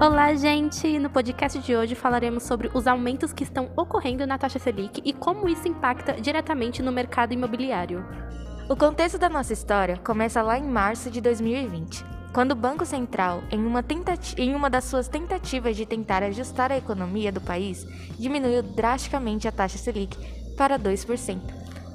Olá, gente! No podcast de hoje falaremos sobre os aumentos que estão ocorrendo na taxa Selic e como isso impacta diretamente no mercado imobiliário. O contexto da nossa história começa lá em março de 2020, quando o Banco Central, em uma, em uma das suas tentativas de tentar ajustar a economia do país, diminuiu drasticamente a taxa Selic para 2%.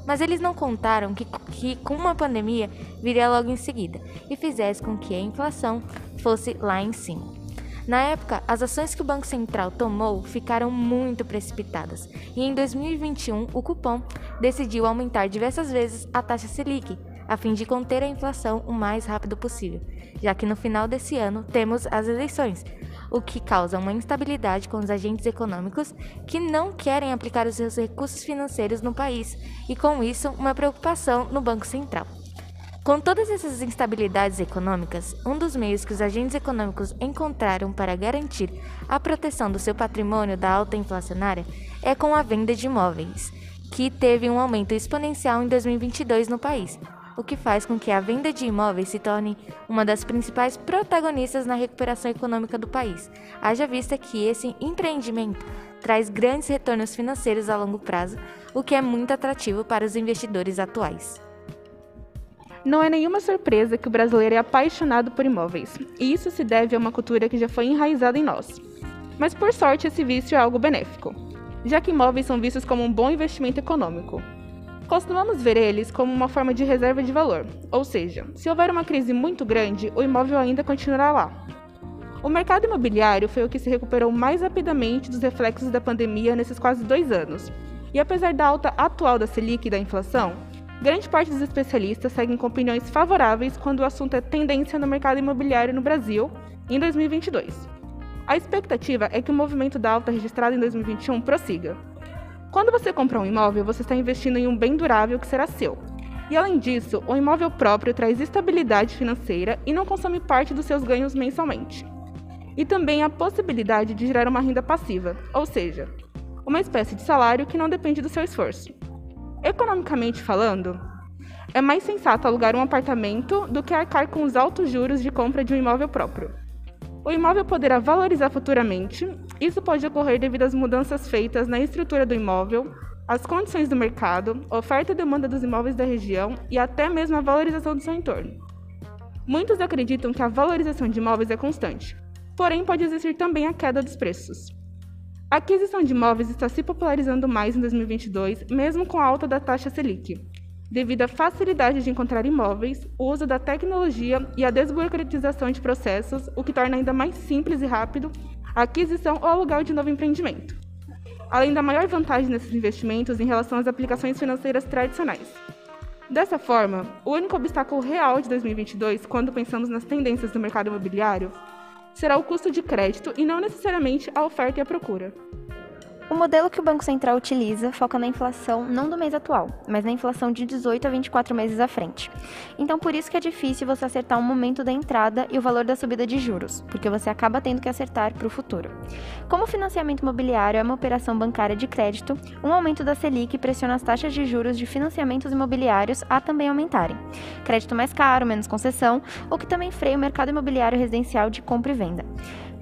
Mas eles não contaram que, que com uma pandemia viria logo em seguida e fizesse com que a inflação fosse lá em cima. Na época, as ações que o Banco Central tomou ficaram muito precipitadas, e em 2021 o cupom decidiu aumentar diversas vezes a taxa Selic, a fim de conter a inflação o mais rápido possível, já que no final desse ano temos as eleições, o que causa uma instabilidade com os agentes econômicos que não querem aplicar os seus recursos financeiros no país e, com isso, uma preocupação no Banco Central. Com todas essas instabilidades econômicas, um dos meios que os agentes econômicos encontraram para garantir a proteção do seu patrimônio da alta inflacionária é com a venda de imóveis, que teve um aumento exponencial em 2022 no país, o que faz com que a venda de imóveis se torne uma das principais protagonistas na recuperação econômica do país, haja vista que esse empreendimento traz grandes retornos financeiros a longo prazo, o que é muito atrativo para os investidores atuais. Não é nenhuma surpresa que o brasileiro é apaixonado por imóveis, e isso se deve a uma cultura que já foi enraizada em nós. Mas por sorte, esse vício é algo benéfico, já que imóveis são vistos como um bom investimento econômico. Costumamos ver eles como uma forma de reserva de valor, ou seja, se houver uma crise muito grande, o imóvel ainda continuará lá. O mercado imobiliário foi o que se recuperou mais rapidamente dos reflexos da pandemia nesses quase dois anos, e apesar da alta atual da Selic e da inflação, Grande parte dos especialistas seguem com opiniões favoráveis quando o assunto é tendência no mercado imobiliário no Brasil em 2022. A expectativa é que o movimento da alta registrado em 2021 prossiga. Quando você compra um imóvel, você está investindo em um bem durável que será seu. E além disso, o imóvel próprio traz estabilidade financeira e não consome parte dos seus ganhos mensalmente. E também a possibilidade de gerar uma renda passiva, ou seja, uma espécie de salário que não depende do seu esforço. Economicamente falando, é mais sensato alugar um apartamento do que arcar com os altos juros de compra de um imóvel próprio. O imóvel poderá valorizar futuramente, isso pode ocorrer devido às mudanças feitas na estrutura do imóvel, as condições do mercado, oferta e demanda dos imóveis da região e até mesmo a valorização do seu entorno. Muitos acreditam que a valorização de imóveis é constante, porém pode existir também a queda dos preços. A aquisição de imóveis está se popularizando mais em 2022, mesmo com a alta da taxa Selic, devido à facilidade de encontrar imóveis, o uso da tecnologia e a desburocratização de processos, o que torna ainda mais simples e rápido a aquisição ou aluguel de novo empreendimento. Além da maior vantagem nesses investimentos em relação às aplicações financeiras tradicionais. Dessa forma, o único obstáculo real de 2022, quando pensamos nas tendências do mercado imobiliário, será o custo de crédito e não necessariamente a oferta e a procura. O modelo que o Banco Central utiliza foca na inflação não do mês atual, mas na inflação de 18 a 24 meses à frente. Então, por isso que é difícil você acertar o momento da entrada e o valor da subida de juros, porque você acaba tendo que acertar para o futuro. Como o financiamento imobiliário é uma operação bancária de crédito, um aumento da Selic pressiona as taxas de juros de financiamentos imobiliários a também aumentarem. Crédito mais caro, menos concessão, o que também freia o mercado imobiliário residencial de compra e venda.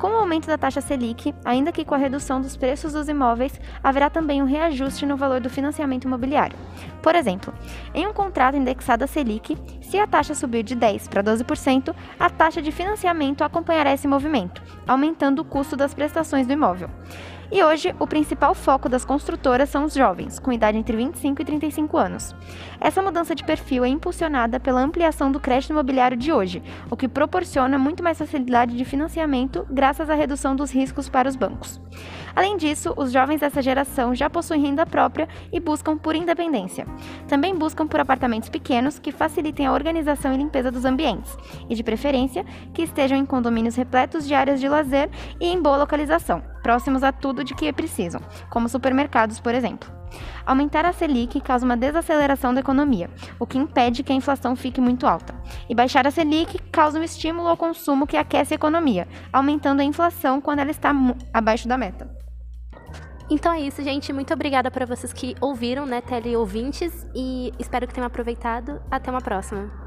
Com o aumento da taxa Selic, ainda que com a redução dos preços dos imóveis, haverá também um reajuste no valor do financiamento imobiliário. Por exemplo, em um contrato indexado a Selic, se a taxa subir de 10% para 12%, a taxa de financiamento acompanhará esse movimento, aumentando o custo das prestações do imóvel. E hoje, o principal foco das construtoras são os jovens, com idade entre 25 e 35 anos. Essa mudança de perfil é impulsionada pela ampliação do crédito imobiliário de hoje, o que proporciona muito mais facilidade de financiamento graças à redução dos riscos para os bancos. Além disso, os jovens dessa geração já possuem renda própria e buscam por independência. Também buscam por apartamentos pequenos que facilitem a organização e limpeza dos ambientes, e de preferência que estejam em condomínios repletos de áreas de lazer e em boa localização, próximos a tudo de que precisam, como supermercados, por exemplo. Aumentar a Selic causa uma desaceleração da economia, o que impede que a inflação fique muito alta. E baixar a Selic causa um estímulo ao consumo que aquece a economia, aumentando a inflação quando ela está abaixo da meta. Então é isso, gente. Muito obrigada para vocês que ouviram, né, teleouvintes, e espero que tenham aproveitado. Até uma próxima.